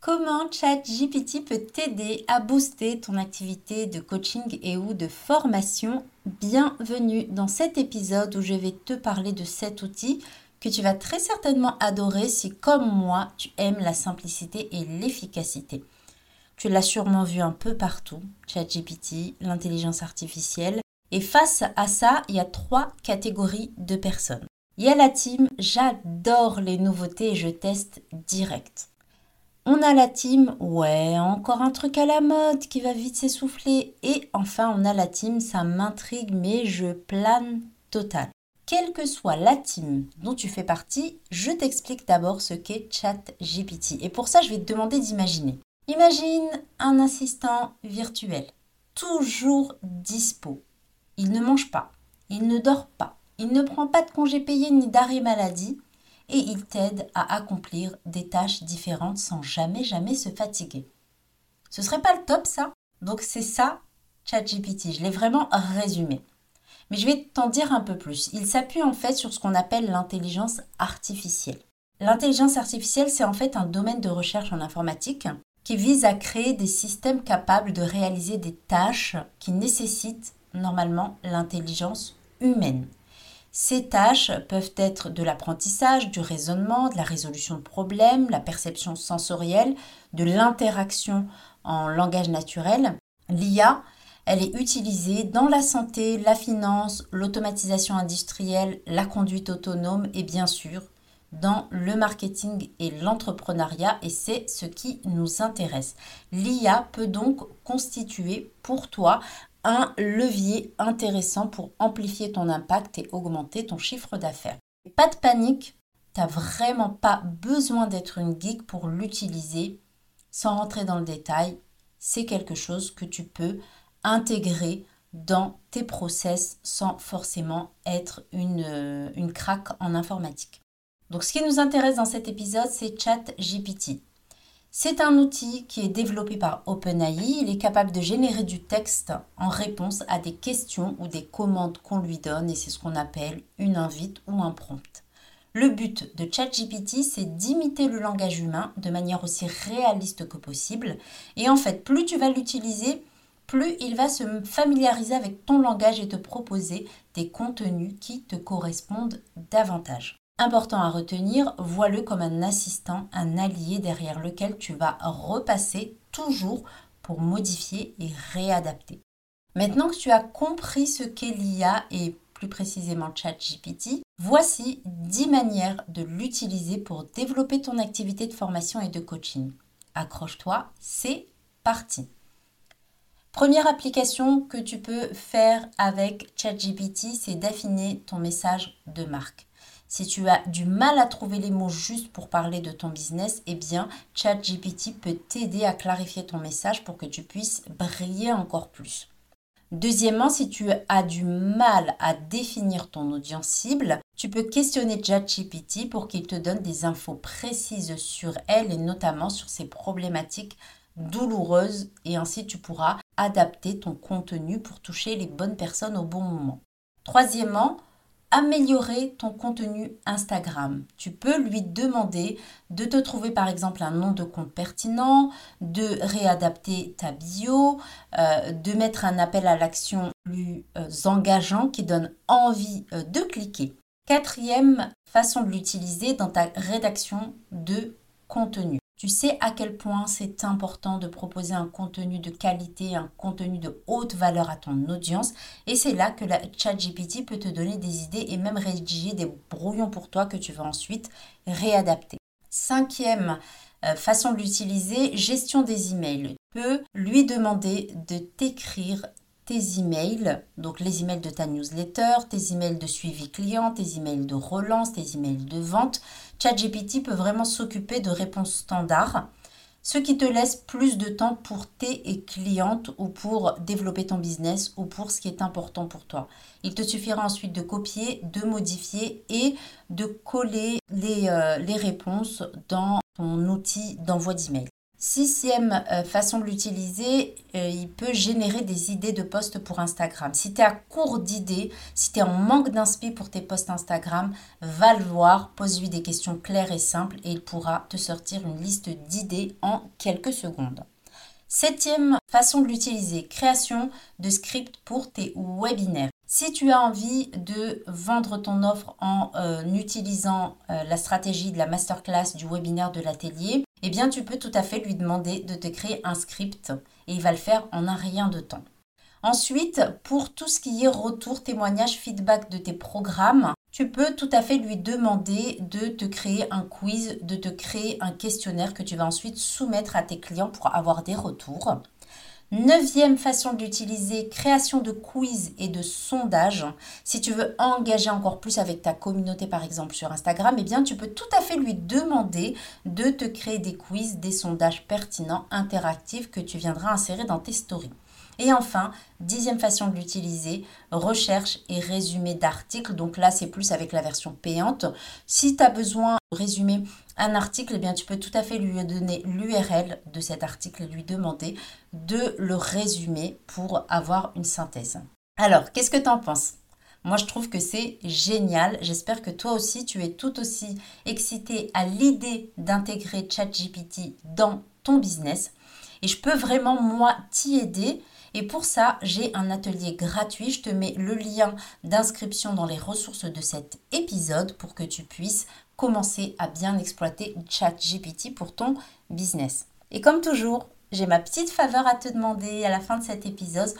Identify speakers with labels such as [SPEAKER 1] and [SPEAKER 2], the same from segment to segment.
[SPEAKER 1] Comment ChatGPT peut t'aider à booster ton activité de coaching et ou de formation? Bienvenue dans cet épisode où je vais te parler de cet outil que tu vas très certainement adorer si comme moi tu aimes la simplicité et l'efficacité. Tu l'as sûrement vu un peu partout, ChatGPT, l'intelligence artificielle. Et face à ça, il y a trois catégories de personnes. Il y a la team, j'adore les nouveautés et je teste direct. On a la team, ouais, encore un truc à la mode qui va vite s'essouffler. Et enfin, on a la team, ça m'intrigue, mais je plane total. Quelle que soit la team dont tu fais partie, je t'explique d'abord ce qu'est ChatGPT. Et pour ça, je vais te demander d'imaginer. Imagine un assistant virtuel, toujours dispo. Il ne mange pas, il ne dort pas, il ne prend pas de congé payé ni d'arrêt maladie et il t'aide à accomplir des tâches différentes sans jamais jamais se fatiguer. Ce serait pas le top ça? Donc c'est ça ChatGPT, je l'ai vraiment résumé. Mais je vais t'en dire un peu plus. Il s'appuie en fait sur ce qu'on appelle l'intelligence artificielle. L'intelligence artificielle, c'est en fait un domaine de recherche en informatique qui vise à créer des systèmes capables de réaliser des tâches qui nécessitent normalement l'intelligence humaine. Ces tâches peuvent être de l'apprentissage, du raisonnement, de la résolution de problèmes, la perception sensorielle, de l'interaction en langage naturel. L'IA, elle est utilisée dans la santé, la finance, l'automatisation industrielle, la conduite autonome et bien sûr dans le marketing et l'entrepreneuriat et c'est ce qui nous intéresse. L'IA peut donc constituer pour toi un levier intéressant pour amplifier ton impact et augmenter ton chiffre d'affaires. Pas de panique, tu n'as vraiment pas besoin d'être une geek pour l'utiliser sans rentrer dans le détail. C'est quelque chose que tu peux intégrer dans tes process sans forcément être une, euh, une craque en informatique. Donc ce qui nous intéresse dans cet épisode, c'est ChatGPT. C'est un outil qui est développé par OpenAI. Il est capable de générer du texte en réponse à des questions ou des commandes qu'on lui donne et c'est ce qu'on appelle une invite ou un prompt. Le but de ChatGPT, c'est d'imiter le langage humain de manière aussi réaliste que possible. Et en fait, plus tu vas l'utiliser, plus il va se familiariser avec ton langage et te proposer des contenus qui te correspondent davantage. Important à retenir, vois-le comme un assistant, un allié derrière lequel tu vas repasser toujours pour modifier et réadapter. Maintenant que tu as compris ce qu'est l'IA et plus précisément ChatGPT, voici 10 manières de l'utiliser pour développer ton activité de formation et de coaching. Accroche-toi, c'est parti. Première application que tu peux faire avec ChatGPT, c'est d'affiner ton message de marque. Si tu as du mal à trouver les mots justes pour parler de ton business, eh bien, ChatGPT peut t'aider à clarifier ton message pour que tu puisses briller encore plus. Deuxièmement, si tu as du mal à définir ton audience cible, tu peux questionner ChatGPT pour qu'il te donne des infos précises sur elle et notamment sur ses problématiques douloureuses et ainsi tu pourras adapter ton contenu pour toucher les bonnes personnes au bon moment. Troisièmement, améliorer ton contenu Instagram. Tu peux lui demander de te trouver par exemple un nom de compte pertinent, de réadapter ta bio, euh, de mettre un appel à l'action plus euh, engageant qui donne envie euh, de cliquer. Quatrième façon de l'utiliser dans ta rédaction de contenu. Tu sais à quel point c'est important de proposer un contenu de qualité, un contenu de haute valeur à ton audience. Et c'est là que la ChatGPT peut te donner des idées et même rédiger des brouillons pour toi que tu vas ensuite réadapter. Cinquième euh, façon de l'utiliser, gestion des emails. Tu peux lui demander de t'écrire tes emails, donc les emails de ta newsletter, tes emails de suivi client, tes emails de relance, tes emails de vente. ChatGPT peut vraiment s'occuper de réponses standards, ce qui te laisse plus de temps pour tes clientes ou pour développer ton business ou pour ce qui est important pour toi. Il te suffira ensuite de copier, de modifier et de coller les, euh, les réponses dans ton outil d'envoi d'email. Sixième euh, façon de l'utiliser, euh, il peut générer des idées de posts pour Instagram. Si tu es à court d'idées, si tu es en manque d'inspi pour tes posts Instagram, va le voir, pose-lui des questions claires et simples et il pourra te sortir une liste d'idées en quelques secondes. Septième façon de l'utiliser, création de scripts pour tes webinaires. Si tu as envie de vendre ton offre en euh, utilisant la stratégie de la masterclass du webinaire de l'atelier, eh bien tu peux tout à fait lui demander de te créer un script et il va le faire en un rien de temps. Ensuite, pour tout ce qui est retour, témoignage, feedback de tes programmes, tu peux tout à fait lui demander de te créer un quiz, de te créer un questionnaire que tu vas ensuite soumettre à tes clients pour avoir des retours. Neuvième façon d'utiliser, création de quiz et de sondage. Si tu veux engager encore plus avec ta communauté, par exemple sur Instagram, eh bien, tu peux tout à fait lui demander de te créer des quiz, des sondages pertinents, interactifs que tu viendras insérer dans tes stories. Et enfin, dixième façon de l'utiliser, recherche et résumé d'articles. Donc là, c'est plus avec la version payante. Si tu as besoin de résumer un article, eh bien, tu peux tout à fait lui donner l'URL de cet article et lui demander de le résumer pour avoir une synthèse. Alors, qu'est-ce que tu en penses? Moi, je trouve que c'est génial. J'espère que toi aussi, tu es tout aussi excité à l'idée d'intégrer ChatGPT dans ton business. Et je peux vraiment, moi, t'y aider et pour ça, j'ai un atelier gratuit. Je te mets le lien d'inscription dans les ressources de cet épisode pour que tu puisses commencer à bien exploiter ChatGPT pour ton business. Et comme toujours, j'ai ma petite faveur à te demander à la fin de cet épisode.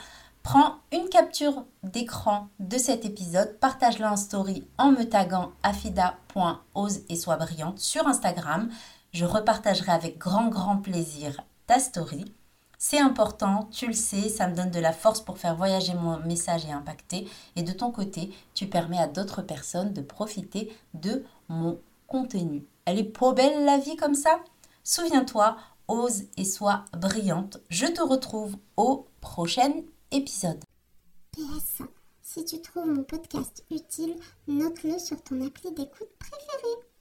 [SPEAKER 1] Prends une capture d'écran de cet épisode, partage-la en story en me taguant afida.ose et sois brillante sur Instagram. Je repartagerai avec grand grand plaisir ta story. C'est important, tu le sais, ça me donne de la force pour faire voyager mon message et impacter. Et de ton côté, tu permets à d'autres personnes de profiter de mon contenu. Elle est pas belle la vie comme ça? Souviens-toi, ose et sois brillante. Je te retrouve au prochain épisode.
[SPEAKER 2] PS, si tu trouves mon podcast utile, note-le sur ton appli d'écoute préférée.